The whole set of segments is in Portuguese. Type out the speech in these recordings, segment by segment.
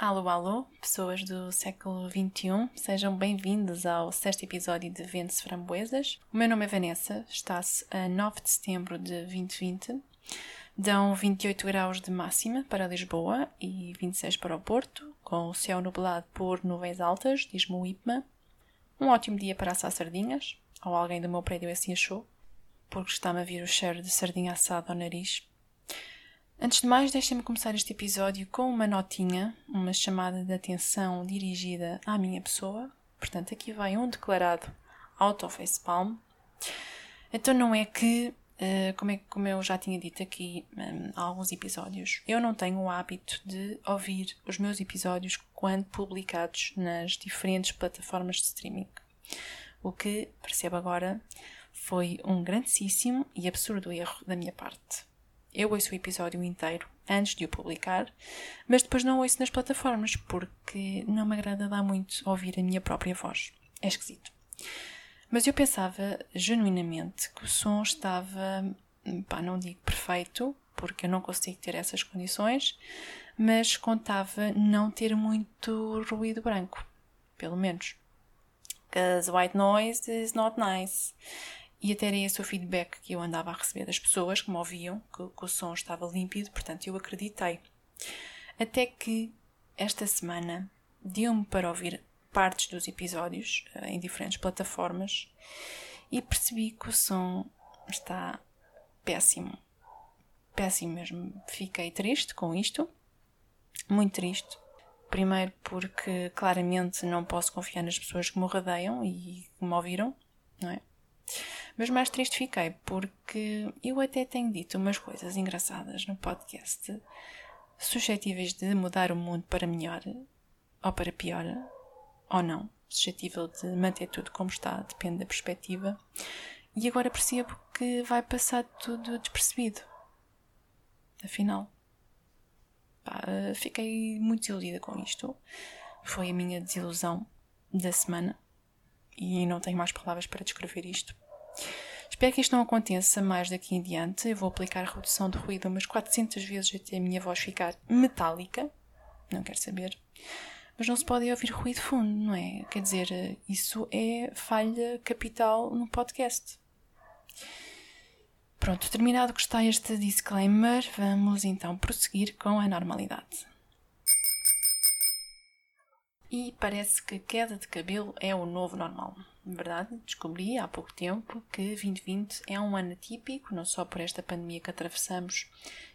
Alô, alô, pessoas do século XXI, sejam bem-vindos ao sexto episódio de Ventes Framboesas. O meu nome é Vanessa, está-se a 9 de setembro de 2020. Dão 28 graus de máxima para Lisboa e 26 para o Porto, com o céu nublado por nuvens altas, diz-me o IPMA. Um ótimo dia para assar sardinhas, ou alguém do meu prédio assim achou, porque está-me a vir o cheiro de sardinha assada ao nariz. Antes de mais, deixem-me começar este episódio com uma notinha, uma chamada de atenção dirigida à minha pessoa. Portanto, aqui vai um declarado auto-facepalm. Então, não é que, uh, como, é, como eu já tinha dito aqui um, há alguns episódios, eu não tenho o hábito de ouvir os meus episódios quando publicados nas diferentes plataformas de streaming. O que, percebo agora, foi um grandíssimo e absurdo erro da minha parte. Eu ouço o episódio inteiro antes de o publicar, mas depois não ouço nas plataformas porque não me agrada dar muito ouvir a minha própria voz. É esquisito. Mas eu pensava genuinamente que o som estava, pá, não digo perfeito, porque eu não consigo ter essas condições, mas contava não ter muito ruído branco, pelo menos. Because white noise is not nice. E até era esse o feedback que eu andava a receber das pessoas que me ouviam, que, que o som estava límpido, portanto eu acreditei. Até que esta semana deu-me para ouvir partes dos episódios uh, em diferentes plataformas e percebi que o som está péssimo. Péssimo mesmo. Fiquei triste com isto, muito triste. Primeiro porque claramente não posso confiar nas pessoas que me rodeiam e que me ouviram, não é? Mas mais triste fiquei porque eu até tenho dito umas coisas engraçadas no podcast, suscetíveis de mudar o mundo para melhor ou para pior, ou não, suscetível de manter tudo como está, depende da perspectiva. E agora percebo que vai passar tudo despercebido. Afinal, pá, fiquei muito desiludida com isto. Foi a minha desilusão da semana e não tenho mais palavras para descrever isto. Espero que isto não aconteça mais daqui em diante. Eu vou aplicar a redução de ruído umas 400 vezes até a minha voz ficar metálica. Não quero saber. Mas não se pode ouvir ruído fundo, não é? Quer dizer, isso é falha capital no podcast. Pronto, terminado que está este disclaimer, vamos então prosseguir com a normalidade. E parece que queda de cabelo é o novo normal. Verdade, descobri há pouco tempo que 2020 é um ano típico, não só por esta pandemia que atravessamos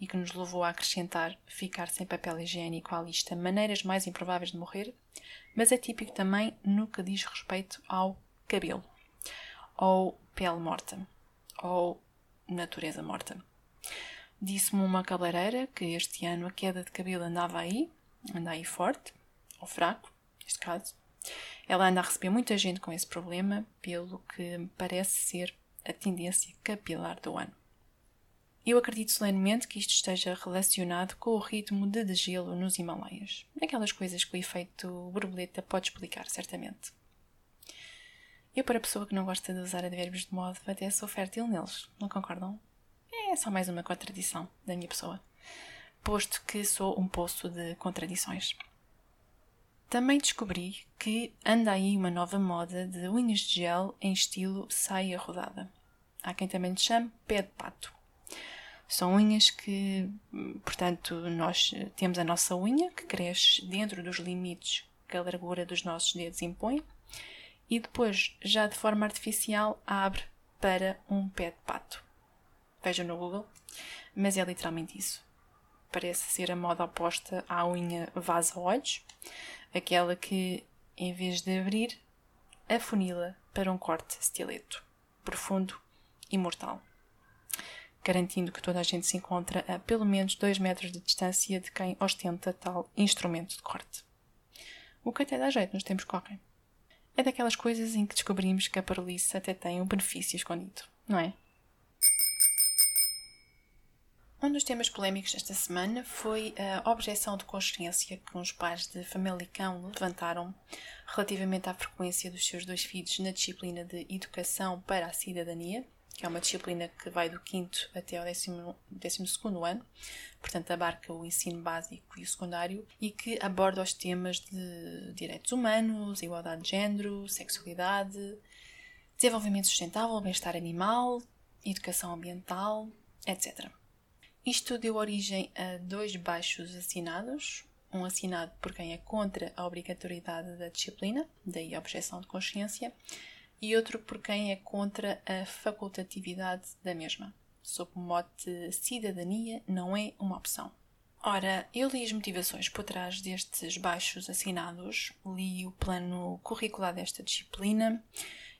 e que nos levou a acrescentar ficar sem papel higiênico à lista maneiras mais improváveis de morrer, mas é típico também no que diz respeito ao cabelo, ou pele morta, ou natureza morta. Disse-me uma cabeleireira que este ano a queda de cabelo andava aí, anda aí forte, ou fraco, neste caso. Ela anda a receber muita gente com esse problema, pelo que parece ser a tendência capilar do ano. Eu acredito solenemente que isto esteja relacionado com o ritmo de degelo nos Himalaias. Aquelas coisas que o efeito borboleta pode explicar, certamente. Eu, para a pessoa que não gosta de usar advérbios de modo, até sou fértil neles, não concordam? É só mais uma contradição da minha pessoa, posto que sou um poço de contradições. Também descobri que anda aí uma nova moda de unhas de gel em estilo saia rodada. Há quem também lhe chame pé de pato. São unhas que, portanto, nós temos a nossa unha que cresce dentro dos limites que a largura dos nossos dedos impõe e depois, já de forma artificial, abre para um pé de pato. Vejam no Google, mas é literalmente isso. Parece ser a moda oposta à unha vaza-olhos, aquela que, em vez de abrir, afunila para um corte estileto, profundo e mortal, garantindo que toda a gente se encontra a pelo menos 2 metros de distância de quem ostenta tal instrumento de corte. O que até dá jeito nos tempos que correm. É daquelas coisas em que descobrimos que a parolice até tem um benefício escondido, não é? Um dos temas polémicos desta semana foi a objeção de consciência que uns pais de Famalicão levantaram relativamente à frequência dos seus dois filhos na disciplina de Educação para a Cidadania, que é uma disciplina que vai do quinto até ao décimo, décimo segundo ano, portanto abarca o ensino básico e o secundário, e que aborda os temas de direitos humanos, igualdade de género, sexualidade, desenvolvimento sustentável, bem-estar animal, educação ambiental, etc. Isto deu origem a dois baixos assinados, um assinado por quem é contra a obrigatoriedade da disciplina, daí a objeção de consciência, e outro por quem é contra a facultatividade da mesma, sob o mote cidadania não é uma opção. Ora, eu li as motivações por trás destes baixos assinados, li o plano curricular desta disciplina,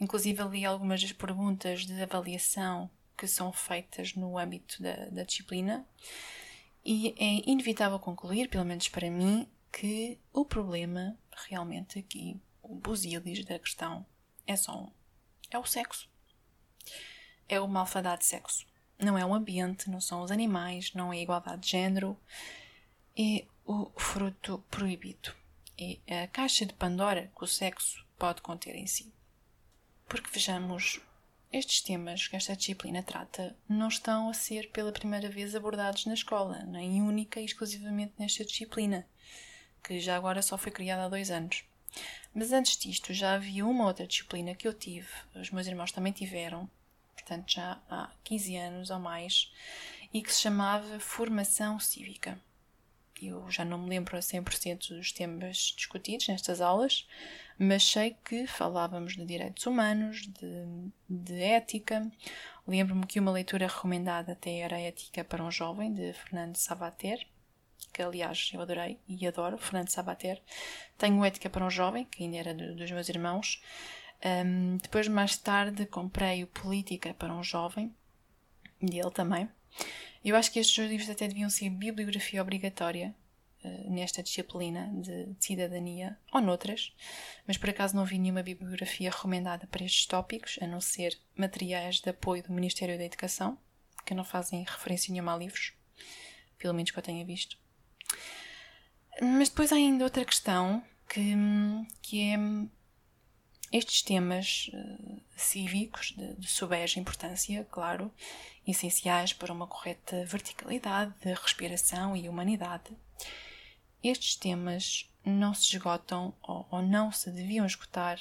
inclusive li algumas das perguntas de avaliação que são feitas no âmbito da, da disciplina, e é inevitável concluir, pelo menos para mim, que o problema realmente aqui, o busilis da questão, é só um. É o sexo. É uma alfadade de sexo. Não é o ambiente, não são os animais, não é a igualdade de género. É o fruto proibido. É a caixa de Pandora que o sexo pode conter em si. Porque vejamos, estes temas que esta disciplina trata não estão a ser pela primeira vez abordados na escola, nem única e exclusivamente nesta disciplina, que já agora só foi criada há dois anos. Mas antes disto já havia uma outra disciplina que eu tive, os meus irmãos também tiveram, portanto já há 15 anos ou mais, e que se chamava Formação Cívica. Eu já não me lembro a 100% dos temas discutidos nestas aulas, mas sei que falávamos de direitos humanos, de, de ética. Lembro-me que uma leitura recomendada até era Ética para um Jovem, de Fernando Sabater, que aliás eu adorei e adoro, Fernando Sabater. Tenho Ética para um Jovem, que ainda era dos meus irmãos. Um, depois, mais tarde, comprei o Política para um Jovem, dele também. Eu acho que estes livros até deviam ser bibliografia obrigatória uh, nesta disciplina de, de, cidadania, ou noutras, mas por acaso não vi nenhuma bibliografia recomendada para estes tópicos, a não ser materiais de apoio do Ministério da Educação, que não fazem referência nenhuma a livros, pelo menos que eu tenha visto. Mas depois há ainda outra questão que, que é estes temas uh, cívicos de, de importância, claro, essenciais para uma correta verticalidade de respiração e humanidade. Estes temas não se esgotam ou, ou não se deviam esgotar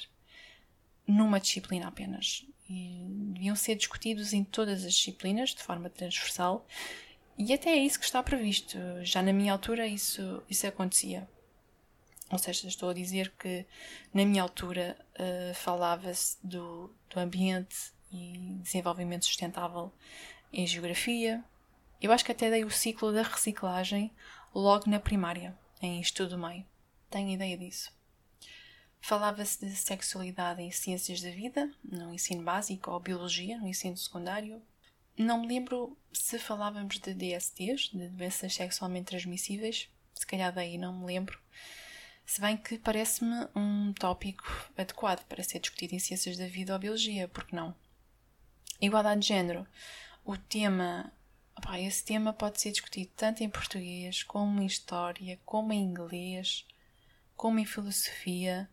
numa disciplina apenas. E deviam ser discutidos em todas as disciplinas de forma transversal e até é isso que está previsto. Já na minha altura isso, isso acontecia. Ou seja, estou a dizer que na minha altura uh, falava-se do, do ambiente e desenvolvimento sustentável em geografia. Eu acho que até dei o ciclo da reciclagem logo na primária, em estudo meio. Tenho ideia disso. Falava-se de sexualidade em ciências da vida, no ensino básico, ou biologia, no ensino secundário, não me lembro se falávamos de DSTs, de doenças sexualmente transmissíveis, se calhar daí não me lembro. Se bem que parece-me um tópico adequado para ser discutido em ciências da vida ou biologia, porque não? Igualdade de género. O tema. Opa, esse tema pode ser discutido tanto em português, como em história, como em inglês, como em filosofia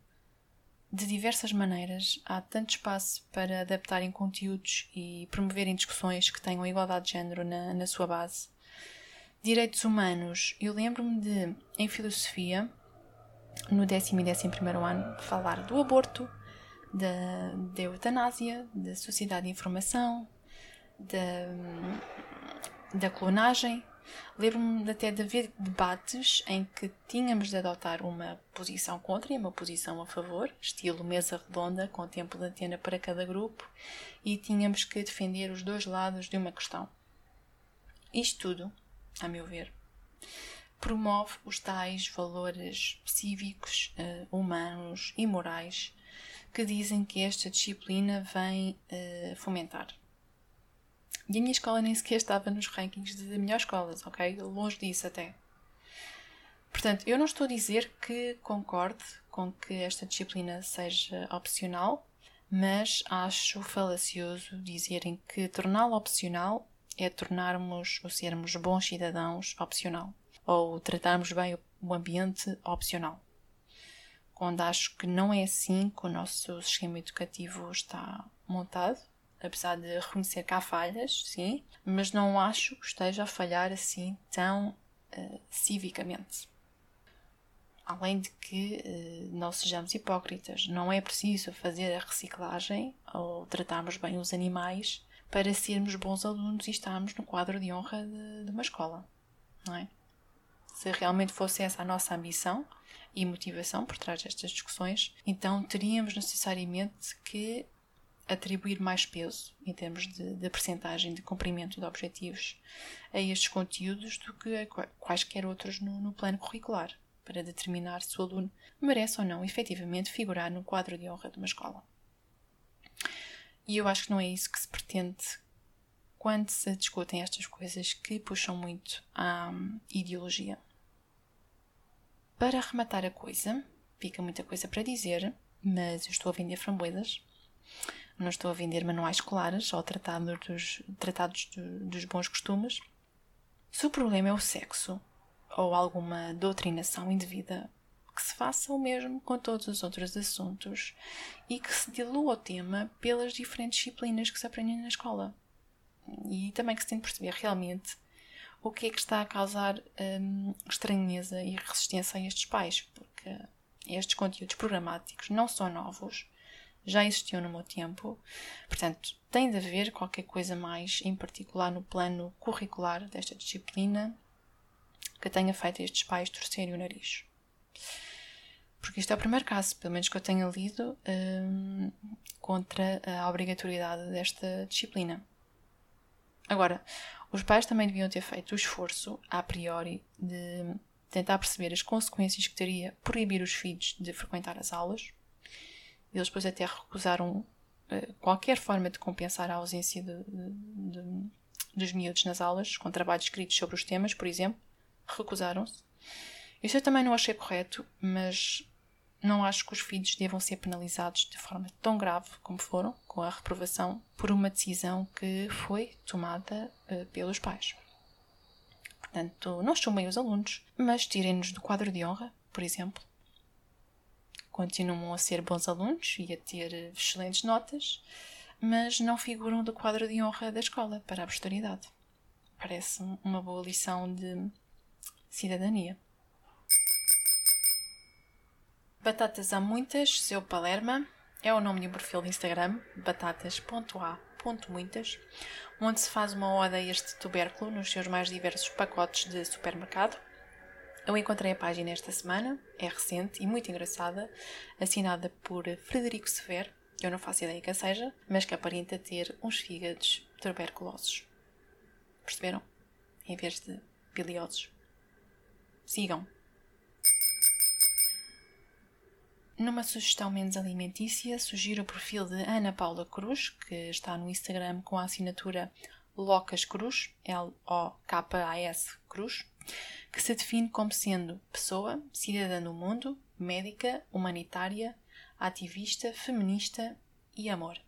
de diversas maneiras. Há tanto espaço para adaptarem conteúdos e promoverem discussões que tenham igualdade de género na, na sua base. Direitos humanos. Eu lembro-me de, em filosofia, no décimo e décimo primeiro ano, falar do aborto, da, da eutanásia, da sociedade de informação, da, da clonagem, Lembro-me até de haver debates em que tínhamos de adotar uma posição contra e uma posição a favor, estilo mesa redonda, com tempo de antena para cada grupo, e tínhamos que defender os dois lados de uma questão. Isto tudo, a meu ver, promove os tais valores cívicos, uh, humanos e morais que dizem que esta disciplina vem uh, fomentar. E a minha escola nem sequer estava nos rankings de melhores escolas, ok? Longe disso até. Portanto, eu não estou a dizer que concorde com que esta disciplina seja opcional, mas acho falacioso dizerem que torná-la opcional é tornarmos ou sermos bons cidadãos opcional, ou tratarmos bem o ambiente opcional. Quando acho que não é assim que o nosso sistema educativo está montado apesar de reconhecer que há falhas, sim, mas não acho que esteja a falhar assim tão uh, civicamente. Além de que uh, não sejamos hipócritas, não é preciso fazer a reciclagem ou tratarmos bem os animais para sermos bons alunos e estarmos no quadro de honra de, de uma escola, não é? Se realmente fosse essa a nossa ambição e motivação por trás destas discussões, então teríamos necessariamente que atribuir mais peso em termos de, de percentagem de cumprimento de objetivos a estes conteúdos do que a quaisquer outros no, no plano curricular, para determinar se o aluno merece ou não efetivamente figurar no quadro de honra de uma escola. E eu acho que não é isso que se pretende quando se discutem estas coisas que puxam muito à hum, ideologia. Para arrematar a coisa, fica muita coisa para dizer, mas eu estou a vender framboesas. Não estou a vender manuais escolares ou tratados dos, tratados dos bons costumes. Se o problema é o sexo ou alguma doutrinação indevida, que se faça o mesmo com todos os outros assuntos e que se dilua o tema pelas diferentes disciplinas que se aprendem na escola e também que se tem de perceber realmente o que é que está a causar hum, estranheza e resistência a estes pais, porque estes conteúdos programáticos não são novos, já existiam no meu tempo, portanto, tem de haver qualquer coisa mais em particular no plano curricular desta disciplina que tenha feito estes pais torcerem o nariz. Porque este é o primeiro caso, pelo menos que eu tenha lido, hum, contra a obrigatoriedade desta disciplina. Agora, os pais também deviam ter feito o esforço, a priori, de tentar perceber as consequências que teria proibir os filhos de frequentar as aulas. Eles depois até recusaram uh, qualquer forma de compensar a ausência de, de, de, dos miúdos nas aulas, com trabalhos escritos sobre os temas, por exemplo. Recusaram-se. Isso eu também não achei correto, mas não acho que os filhos devam ser penalizados de forma tão grave como foram, com a reprovação, por uma decisão que foi tomada uh, pelos pais. Portanto, não chamem os alunos, mas tirem-nos do quadro de honra, por exemplo. Continuam a ser bons alunos e a ter excelentes notas, mas não figuram do quadro de honra da escola para a posteridade. Parece uma boa lição de cidadania. Batatas há muitas, seu Palerma, é o nome de um perfil de Instagram, batatas.a.muitas, onde se faz uma oda a este tubérculo nos seus mais diversos pacotes de supermercado. Eu encontrei a página esta semana, é recente e muito engraçada, assinada por Frederico Severo, eu não faço ideia que seja, mas que aparenta ter uns fígados tuberculosos. Perceberam? Em vez de biliosos. Sigam. Numa sugestão menos alimentícia, sugiro o perfil de Ana Paula Cruz, que está no Instagram com a assinatura Locas Cruz, L-O-K-A-S Cruz, que se define como sendo pessoa, cidadã do mundo, médica, humanitária, ativista, feminista e amor.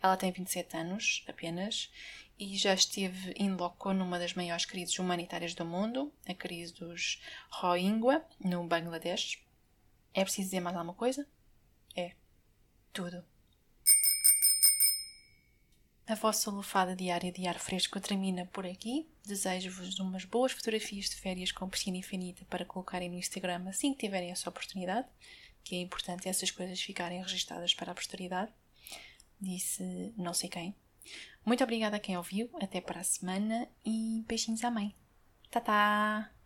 Ela tem 27 anos apenas e já esteve in loco numa das maiores crises humanitárias do mundo, a crise dos Rohingya, no Bangladesh, é preciso dizer mais alguma coisa? É. Tudo. A vossa lufada diária de ar fresco termina por aqui. Desejo-vos umas boas fotografias de férias com piscina infinita para colocarem no Instagram assim que tiverem essa oportunidade, que é importante essas coisas ficarem registadas para a posteridade. Disse não sei quem. Muito obrigada a quem ouviu, até para a semana e beijinhos à mãe. Tá, tá!